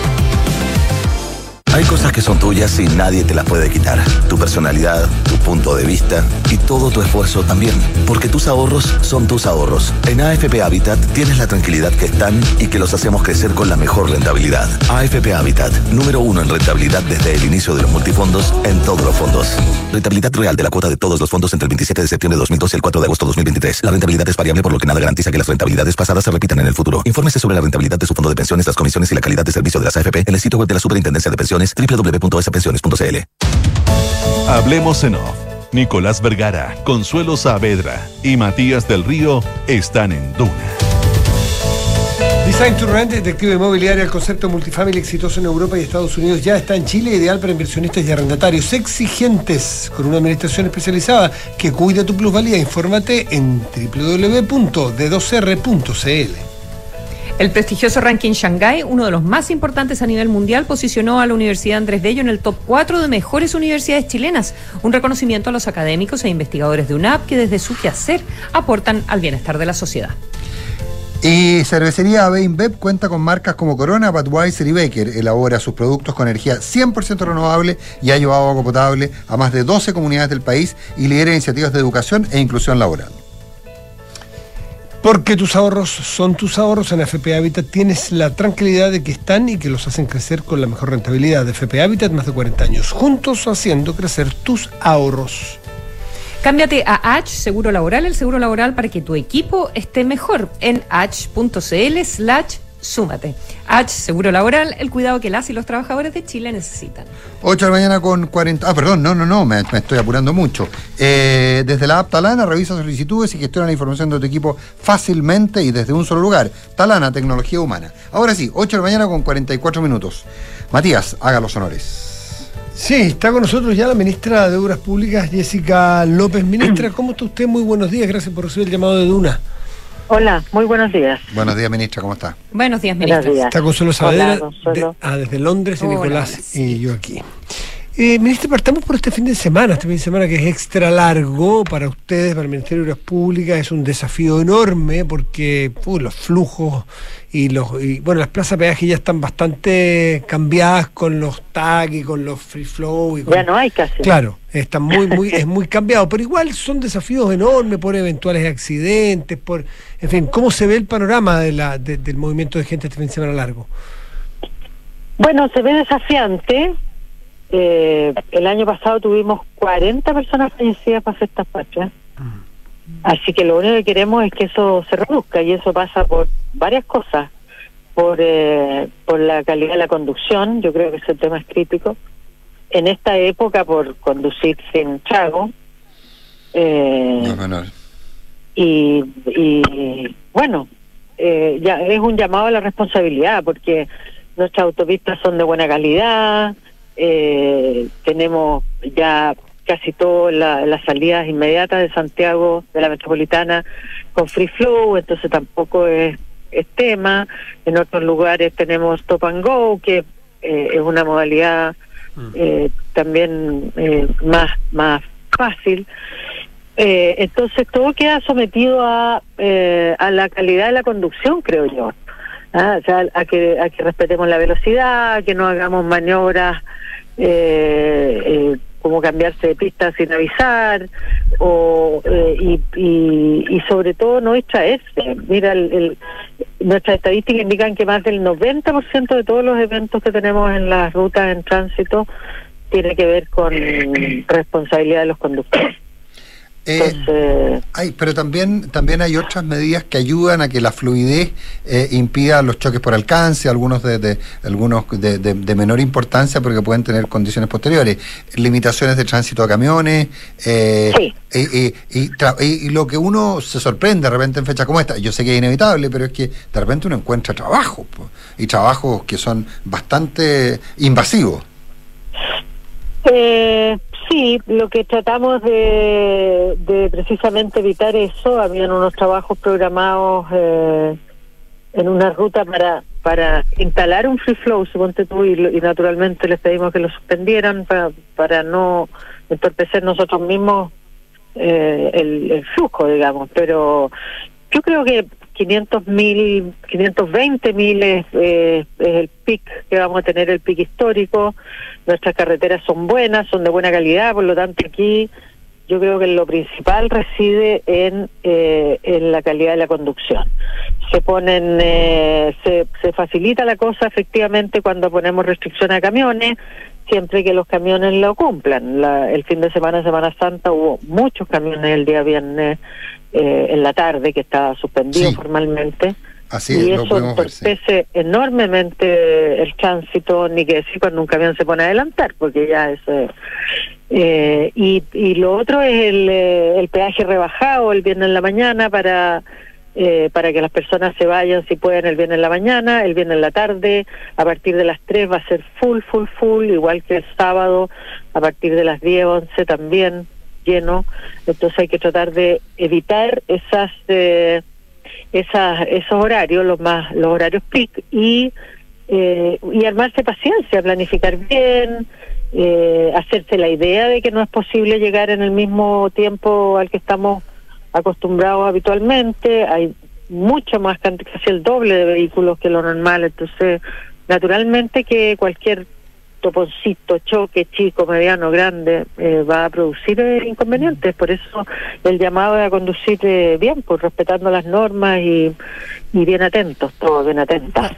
Hay cosas que son tuyas y nadie te las puede quitar. Tu personalidad, tu punto de vista y todo tu esfuerzo también. Porque tus ahorros son tus ahorros. En AFP Habitat tienes la tranquilidad que están y que los hacemos crecer con la mejor rentabilidad. AFP Habitat, número uno en rentabilidad desde el inicio de los multifondos en todos los fondos. Rentabilidad real de la cuota de todos los fondos entre el 27 de septiembre de 2012 y el 4 de agosto de 2023. La rentabilidad es variable por lo que nada garantiza que las rentabilidades pasadas se repitan en el futuro. Infórmese sobre la rentabilidad de su fondo de pensiones, las comisiones y la calidad de servicio de las AFP en el sitio web de la Superintendencia de Pensiones www.sapensiones.cl. Hablemos en off. Nicolás Vergara, Consuelo Saavedra y Matías del Río están en Duna. Design to Rent, detective inmobiliaria, el concepto multifamily exitoso en Europa y Estados Unidos ya está en Chile, ideal para inversionistas y arrendatarios exigentes, con una administración especializada que cuida tu plusvalía. Infórmate en www.d2r.cl. El prestigioso ranking Shanghai, uno de los más importantes a nivel mundial, posicionó a la Universidad Andrés Bello en el top 4 de mejores universidades chilenas, un reconocimiento a los académicos e investigadores de UNAP que desde su quehacer aportan al bienestar de la sociedad. Y Cervecería AB InBev cuenta con marcas como Corona, Budweiser y Baker. Elabora sus productos con energía 100% renovable y ha llevado agua potable a más de 12 comunidades del país y lidera iniciativas de educación e inclusión laboral. Porque tus ahorros son tus ahorros, en FP Habitat tienes la tranquilidad de que están y que los hacen crecer con la mejor rentabilidad. De FP Habitat, más de 40 años, juntos haciendo crecer tus ahorros. Cámbiate a H Seguro Laboral, el seguro laboral para que tu equipo esté mejor en h.cl slash súmate. H Seguro Laboral, el cuidado que las y los trabajadores de Chile necesitan. 8 de la mañana con 40. Ah, perdón, no, no, no, me, me estoy apurando mucho. Eh, desde la app Talana revisa solicitudes y gestiona la información de tu equipo fácilmente y desde un solo lugar. Talana, tecnología humana. Ahora sí, 8 de la mañana con 44 minutos. Matías, haga los honores. Sí, está con nosotros ya la ministra de Obras Públicas, Jessica López. Ministra, ¿cómo está usted? Muy buenos días, gracias por recibir el llamado de Duna. Hola, muy buenos días. Buenos días, ministra, ¿cómo está? Buenos días, ministra. Buenos días. Está Consuelo Saavedra Hola, Consuelo. de- ah, desde Londres y Nicolás y yo aquí. Eh, ministro, partamos por este fin de semana, este fin de semana que es extra largo para ustedes, para el Ministerio de Obras Públicas, es un desafío enorme porque los flujos y los y, bueno, las plazas de peaje ya están bastante cambiadas con los tag y con los free flow y con- Ya no hay casi. Claro, están muy muy es muy cambiado, pero igual son desafíos enormes por eventuales accidentes, por en fin, ¿cómo se ve el panorama de la de- del movimiento de gente este fin de semana largo? Bueno, se ve desafiante. Eh, el año pasado tuvimos 40 personas fallecidas para fiestas patrias. Así que lo único que queremos es que eso se reduzca y eso pasa por varias cosas. Por, eh, por la calidad de la conducción, yo creo que ese tema es crítico. En esta época, por conducir sin trago. Eh, No y, y bueno, eh, ya es un llamado a la responsabilidad porque nuestras autopistas son de buena calidad, eh, tenemos ya casi todas la- las salidas inmediatas de Santiago, de la metropolitana, con free flow, entonces tampoco es, es tema. En otros lugares tenemos stop and go, que eh, es una modalidad eh, también eh, más, más fácil. Eh, entonces todo queda sometido a, eh, a la calidad de la conducción, creo yo. Ah, o sea, a que, a que respetemos la velocidad, a que no hagamos maniobras eh, eh, como cambiarse de pista sin avisar, o, eh, y, y, y sobre todo no distraerse. Mira, el, nuestras estadísticas indican que más del 90% de todos los eventos que tenemos en las rutas en tránsito tiene que ver con responsabilidad de los conductores. Eh, Entonces, Hay, pero también, también hay otras medidas que ayudan a que la fluidez eh, impida los choques por alcance, algunos de, de- algunos de, de- de menor importancia porque pueden tener condiciones posteriores, limitaciones de tránsito a camiones, eh, y, y- y tra- y- y lo que uno se sorprende de repente en fechas como esta, yo sé que es inevitable, pero es que de repente uno encuentra trabajo po, y trabajos que son bastante invasivos. Eh, sí, lo que tratamos de, de precisamente evitar eso, habían unos trabajos programados eh, en una ruta para para instalar un free flow, suponte tú, y, y naturalmente les pedimos que lo suspendieran para, para no entorpecer nosotros mismos eh, el flujo, digamos. Pero yo creo que 500 mil, 520 mil es, eh, es el pic que vamos a tener, el pic histórico. Nuestras carreteras son buenas, son de buena calidad, por lo tanto aquí yo creo que lo principal reside en, eh, en la calidad de la conducción. Se ponen, eh, se, se facilita la cosa efectivamente cuando ponemos restricción a camiones, siempre que los camiones lo cumplan. La- el fin de semana, Semana Santa, hubo muchos camiones el día viernes eh, en la tarde que estaba suspendido formalmente. Así y es, lo eso podemos ver. sí. entorpece enormemente el tránsito, ni que decir cuando un camión se pone a adelantar, porque ya eso es... Eh, y, y lo otro es el, eh, el peaje rebajado el viernes en la mañana para eh, para que las personas se vayan si pueden el viernes en la mañana, el viernes en la tarde, a partir de las 3 va a ser full, full, full, igual que el sábado, a partir de las 10, 11 también lleno, entonces hay que tratar de evitar esas eh, esas esos horarios, los más los horarios peak y eh, y armarse paciencia, planificar bien, eh, hacerse la idea de que no es posible llegar en el mismo tiempo al que estamos acostumbrados habitualmente, hay mucho más casi el doble de vehículos que lo normal, entonces naturalmente que cualquier toponcito, choque chico, mediano, grande, eh, va a producir eh, inconvenientes. Por eso el llamado es a conducir eh, bien, pues respetando las normas y, y bien atentos, todos bien atentas.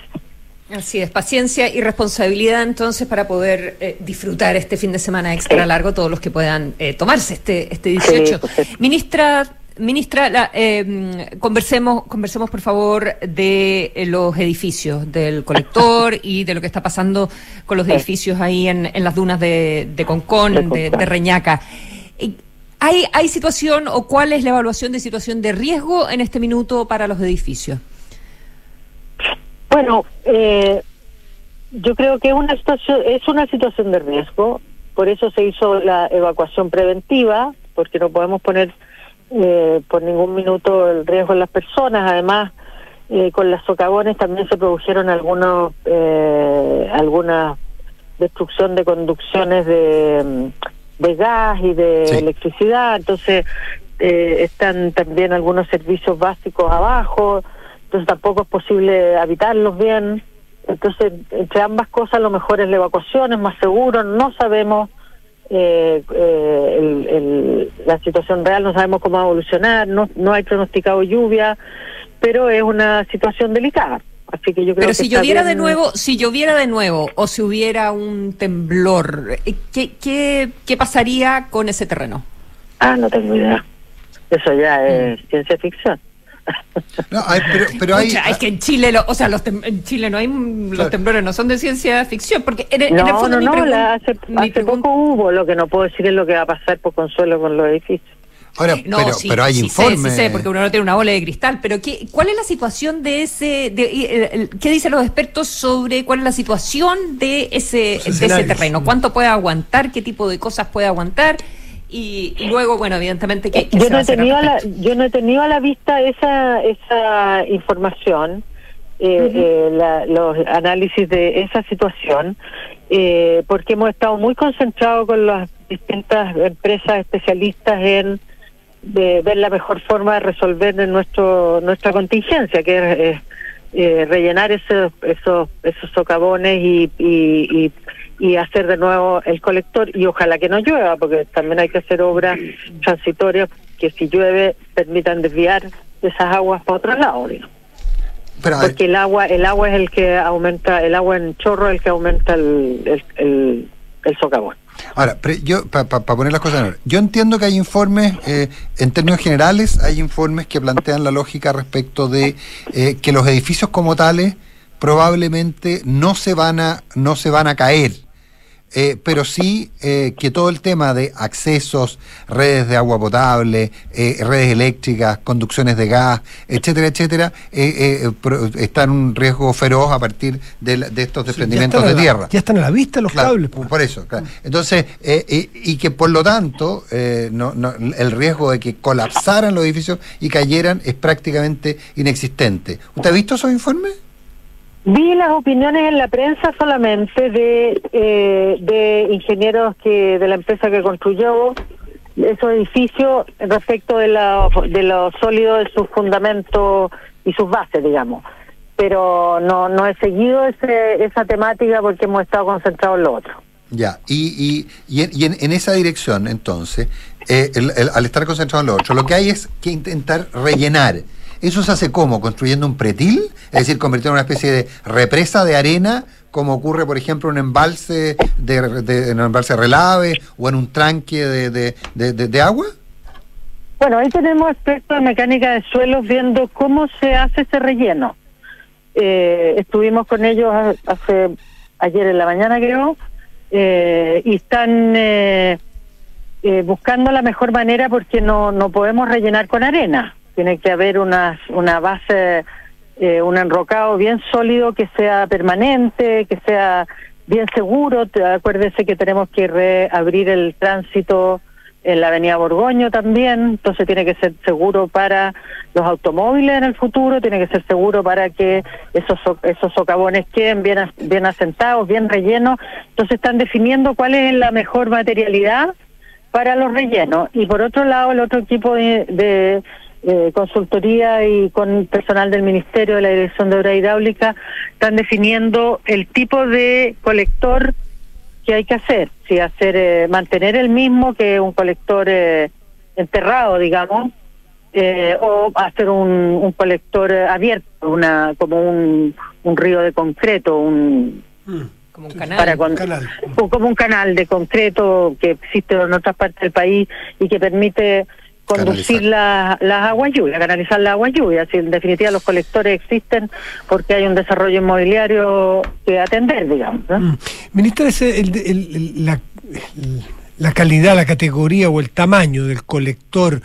Así es, paciencia y responsabilidad entonces para poder eh, disfrutar este fin de semana extra largo, todos los que puedan eh, tomarse este, este 18. Ministra, ministra, la, eh, conversemos, conversemos por favor de eh, los edificios, del colector y de lo que está pasando con los edificios ahí en, en las dunas de, de Concón, De de, Reñaca. Eh, ¿Hay, ¿Hay situación o cuál es la evaluación de situación de riesgo en este minuto para los edificios? Bueno, eh, yo creo que una situación, es una situación de riesgo, por eso se hizo la evacuación preventiva, porque no podemos poner eh, por ningún minuto el riesgo en las personas. Además, eh, con las socavones también se produjeron algunos, eh, algunas destrucción de conducciones de, de gas y de electricidad, entonces eh, están también algunos servicios básicos abajo, entonces tampoco es posible habitarlos bien. Entonces, entre ambas cosas, lo mejor es la evacuación, es más seguro, no sabemos eh, eh, el, la situación real, no sabemos cómo va a evolucionar, no, no hay pronosticado lluvia, pero es una situación delicada. Así que yo creo pero que si lloviera de bien- nuevo, si lloviera de nuevo o si hubiera un temblor, eh, ¿qué, qué, qué pasaría con ese terreno? Ah, no tengo idea. Eso ya es ciencia ficción. No, hay- pero, pero hay. Pucha, es que en Chile, lo- o sea, los tem- en Chile no hay los temblores, no son de ciencia ficción, porque en, el- en el No, fondo no, no, la- hace, hace poco hubo, lo que no puedo decir es lo que va a pasar por consuelo con los edificios. Ahora, No, pero, sí, pero hay sí informes. sí sé, porque uno no tiene una bola de cristal, pero ¿qué, ¿cuál es la situación de ese, de, el- qué dicen los expertos sobre cuál es la situación de ese, de ese terreno? ¿Cuánto puede aguantar? ¿Qué tipo de cosas puede aguantar? Y, luego, bueno, evidentemente, ¿qué, qué Yo no, he tenido a la, yo no he tenido a la vista esa, esa información, eh, eh, la- los análisis de esa situación, eh, porque hemos estado muy concentrados con las distintas empresas especialistas en de ver la mejor forma de resolver nuestro nuestra contingencia, que es, es, eh, rellenar esos esos esos socavones y, y, y, y hacer de nuevo el colector y ojalá que no llueva, porque también hay que hacer obras transitorias que si llueve permitan desviar esas aguas para otro lado. digamos. Pero, Porque el agua el agua es el que aumenta, el agua en chorro es el que aumenta el, el, el, el socavón. Ahora, pre- yo, para poner las cosas en orden, yo entiendo que hay informes, eh, en términos generales, hay informes que plantean la lógica respecto de eh, que los edificios como tales probablemente no se van a, no se van a caer. Eh, pero sí eh, que todo el tema de accesos, redes de agua potable, eh, redes eléctricas, conducciones de gas, etcétera, etcétera, está en un riesgo feroz a partir de, la- de estos desprendimientos de la- tierra. ya están a la vista los Claro, cables. Por eso, claro. Entonces, y, y que por lo tanto, no, no, el riesgo de que colapsaran los edificios y cayeran es prácticamente inexistente. ¿Usted ha visto esos informes? Vi las opiniones en la prensa solamente de, eh, de ingenieros que de la empresa que construyó esos edificios respecto de, la, de lo sólido de sus fundamentos y sus bases, digamos. Pero no, no he seguido ese, esa temática porque hemos estado concentrados en lo otro. Ya, y, y, y en, y en- en esa dirección, entonces, eh, el- al estar concentrado en lo otro, lo que hay es que intentar rellenar. ¿Eso se hace cómo? ¿Construyendo un pretil? Es decir, convertir en una especie de represa de arena, como ocurre, por ejemplo, en un embalse de, de- un embalse relave o en un tranque de, de- de- de- de agua? Bueno, ahí tenemos expertos en mecánica de suelos viendo cómo se hace ese relleno. Eh, estuvimos con ellos ha- hace ayer en la mañana, creo, eh, y están eh, eh, buscando la mejor manera porque no, no podemos rellenar con arena. Tiene que haber una, una base, eh, un enrocado bien sólido que sea permanente, que sea bien seguro. Acuérdese que tenemos que reabrir el tránsito en la avenida Borgoño también, entonces tiene que ser seguro para los automóviles en el futuro, tiene que ser seguro para que esos so- esos socavones queden bien bien asentados, bien rellenos, entonces están definiendo cuál es la mejor materialidad para los rellenos. Y por otro lado el otro equipo de, de, eh, consultoría y con personal del Ministerio de la Dirección de Obra Hidráulica están definiendo el tipo de colector que hay que hacer, si hacer eh, mantener el mismo que un colector eh, enterrado, digamos, eh, o hacer un, un colector eh, abierto, una como un, un río de concreto, un Como un canal. para con- o como un canal de concreto que existe en otras partes del país y que permite conducir la- las aguas lluvias, canalizar las aguas lluvias. Y en definitiva los colectores existen porque hay un desarrollo inmobiliario que atender, digamos. ¿no? Ministra, ese, el- el- el- la, la calidad, la categoría o el tamaño del colector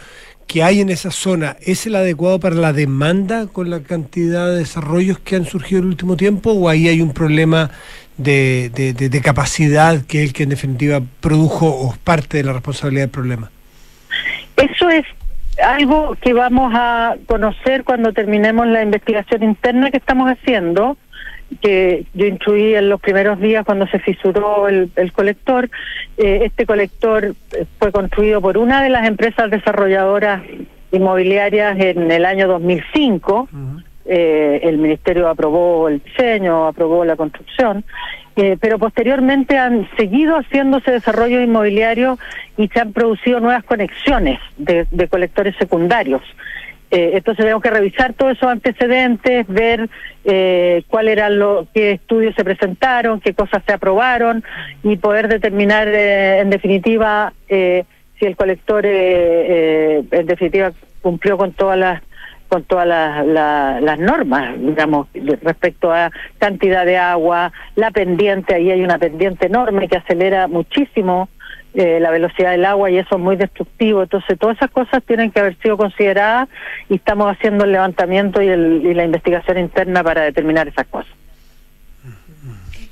que hay en esa zona, ¿es el adecuado para la demanda con la cantidad de desarrollos que han surgido en el último tiempo o ahí hay un problema de, de- de- de capacidad que es el que en definitiva produjo o es parte de la responsabilidad del problema? Eso es algo que vamos a conocer cuando terminemos la investigación interna que estamos haciendo. que yo instruí en los primeros días cuando se fisuró el, el colector. Eh, este colector eh, fue construido por una de las empresas desarrolladoras inmobiliarias en el año 2005. Eh, el ministerio aprobó el diseño, aprobó la construcción, eh, pero posteriormente han seguido haciéndose desarrollo inmobiliario y se han producido nuevas conexiones de, colectores secundarios. Eh, entonces tenemos que revisar todos esos antecedentes, ver eh, cuál eran los, qué estudios se presentaron, qué cosas se aprobaron y poder determinar eh, en definitiva eh, si el colector eh, en definitiva cumplió con todas las con todas las, las, las normas, digamos, respecto a cantidad de agua, la pendiente, ahí hay una pendiente enorme que acelera muchísimo eh, la velocidad del agua y eso es muy destructivo. Entonces, todas esas cosas tienen que haber sido consideradas y estamos haciendo el levantamiento y, el, y la investigación interna para determinar esas cosas.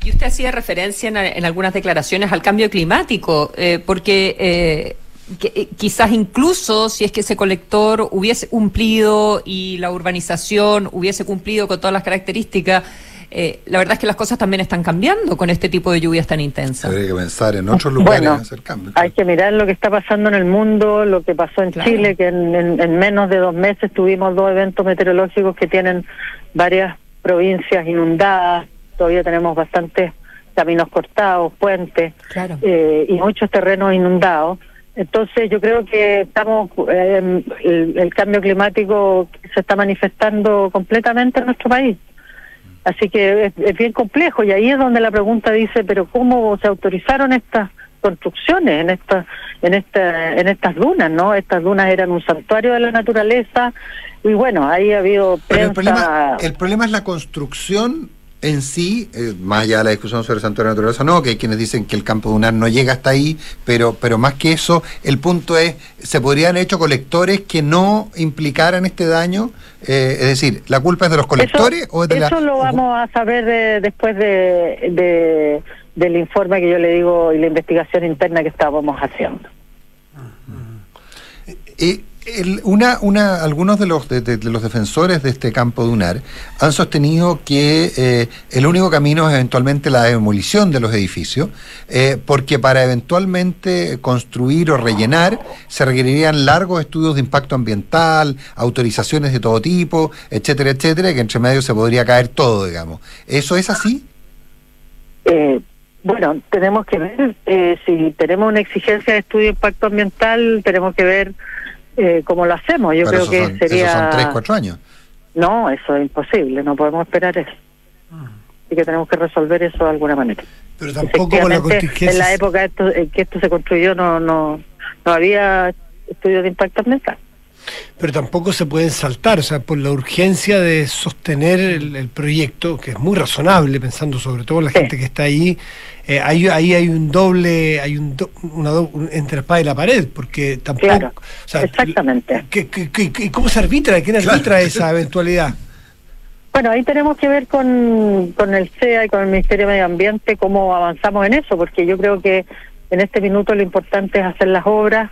Y usted hacía referencia en, en algunas declaraciones al cambio climático, eh, porque eh, que- eh, quizás incluso si es que ese colector hubiese cumplido y la urbanización hubiese cumplido con todas las características, eh, la verdad es que las cosas también están cambiando con este tipo de lluvias tan intensas. Habría que pensar en otros lugares Bueno, en hacer cambios. Hay que mirar lo que está pasando en el mundo, lo que pasó en Claro. Chile, que en, en- en menos de dos meses tuvimos dos eventos meteorológicos que tienen varias provincias inundadas, todavía tenemos bastantes caminos cortados, puentes Claro. eh, y muchos terrenos inundados. Entonces yo creo que estamos, eh, el, el cambio climático se está manifestando completamente en nuestro país. Así que es, es bien complejo y ahí es donde la pregunta dice, pero ¿cómo se autorizaron estas construcciones en estas en esta en estas dunas, ¿no? Estas dunas eran un santuario de la naturaleza y bueno, ahí ha habido Pero el prensa problema, el problema es la construcción en sí, eh, más allá de la discusión sobre Santuario de Naturaleza, no, que hay quienes dicen que el campo dunar no llega hasta ahí, pero, pero más que eso, el punto es, ¿se podrían haber hecho colectores que no implicaran este daño? Eh, es decir, ¿la culpa es de los colectores eso, o es de la... eso lo vamos a saber eh, después de, de- del informe que yo le digo y la investigación interna que estábamos haciendo. Eh, el- una, una, algunos de los, de, los defensores de este campo dunar han sostenido que eh, el único camino es eventualmente la demolición de los edificios, eh, porque para eventualmente construir o rellenar se requerirían largos estudios de impacto ambiental, autorizaciones de todo tipo, etcétera, etcétera, que entre medio se podría caer todo, digamos. ¿Eso es así? Eh, bueno, tenemos que ver eh, si tenemos una exigencia de estudio de impacto ambiental, tenemos que ver eh, cómo lo hacemos. Yo Pero creo que son, sería. esos son tres, cuatro años. No, eso es imposible, no podemos esperar eso. Así que tenemos que resolver eso de alguna manera. Pero tampoco con la contingencia. En la época esto- en que esto se construyó no, no, no había estudio de impacto ambiental. Pero tampoco se pueden saltar, o sea, por la urgencia de sostener el, el proyecto, que es muy razonable, pensando sobre todo en la gente que está ahí, eh, ahí, ahí hay un doble, hay un, do- una do- un- entre la espada y la pared, porque tampoco... Claro, o sea, exactamente. ¿qué- qué- qué- qué- ¿Cómo se arbitra? ¿Quién arbitra esa eventualidad? Bueno, ahí tenemos que ver con, con el CEA y con el Ministerio de Medio Ambiente cómo avanzamos en eso, porque yo creo que en este minuto lo importante es hacer las obras,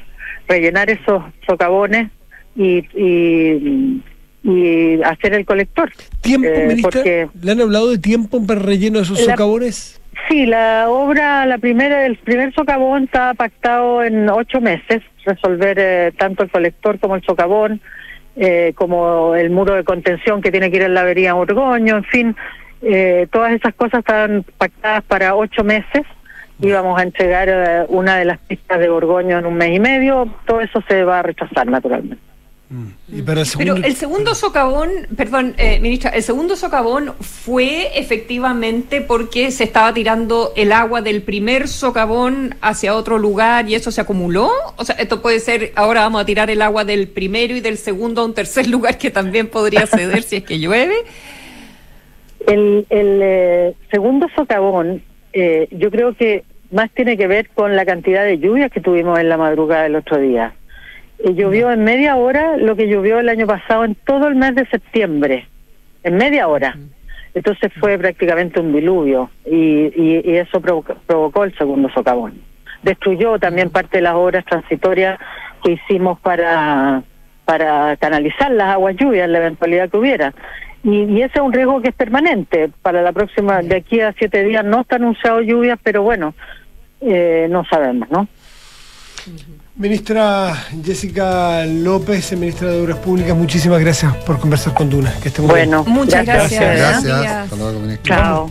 rellenar esos socavones y, y, y hacer el colector. ¿Tiempo, Eh, ministra? porque ¿Le han hablado de tiempo para el relleno de esos La- socavones? Sí, la obra, la primera, el primer socavón está pactado en ocho meses, resolver eh, tanto el colector como el socavón, eh, como el muro de contención que tiene que ir en la avería Borgoño, en fin, eh, todas esas cosas están pactadas para ocho meses y vamos a entregar eh, una de las pistas de Borgoño en un mes y medio, todo eso se va a rechazar naturalmente. Y para el Pero el segundo socavón, perdón, eh, ministra, el segundo socavón fue efectivamente porque se estaba tirando el agua del primer socavón hacia otro lugar y eso se acumuló. O sea, esto puede ser, ahora vamos a tirar el agua del primero y del segundo a un tercer lugar que también podría ceder si es que llueve. El, el eh, segundo socavón, eh, yo creo que más tiene que ver con la cantidad de lluvias que tuvimos en la madrugada del otro día. Llovió en media hora lo que llovió el año pasado en todo el mes de septiembre, en media hora. Entonces fue prácticamente un diluvio y, y, y eso provocó, provocó el segundo socavón. Destruyó también parte de las obras transitorias que hicimos para, para canalizar las aguas lluvias en la eventualidad que hubiera. y, y ese es un riesgo que es permanente. Para la próxima, de aquí a siete días no está anunciado lluvias, pero bueno, eh, no sabemos, ¿no? Ministra Jessica López, ministra de Obras Públicas, muchísimas gracias por conversar con Duna. Que esté muy Bueno, bien. Muchas gracias. Gracias. Hasta luego, ministro. Chao.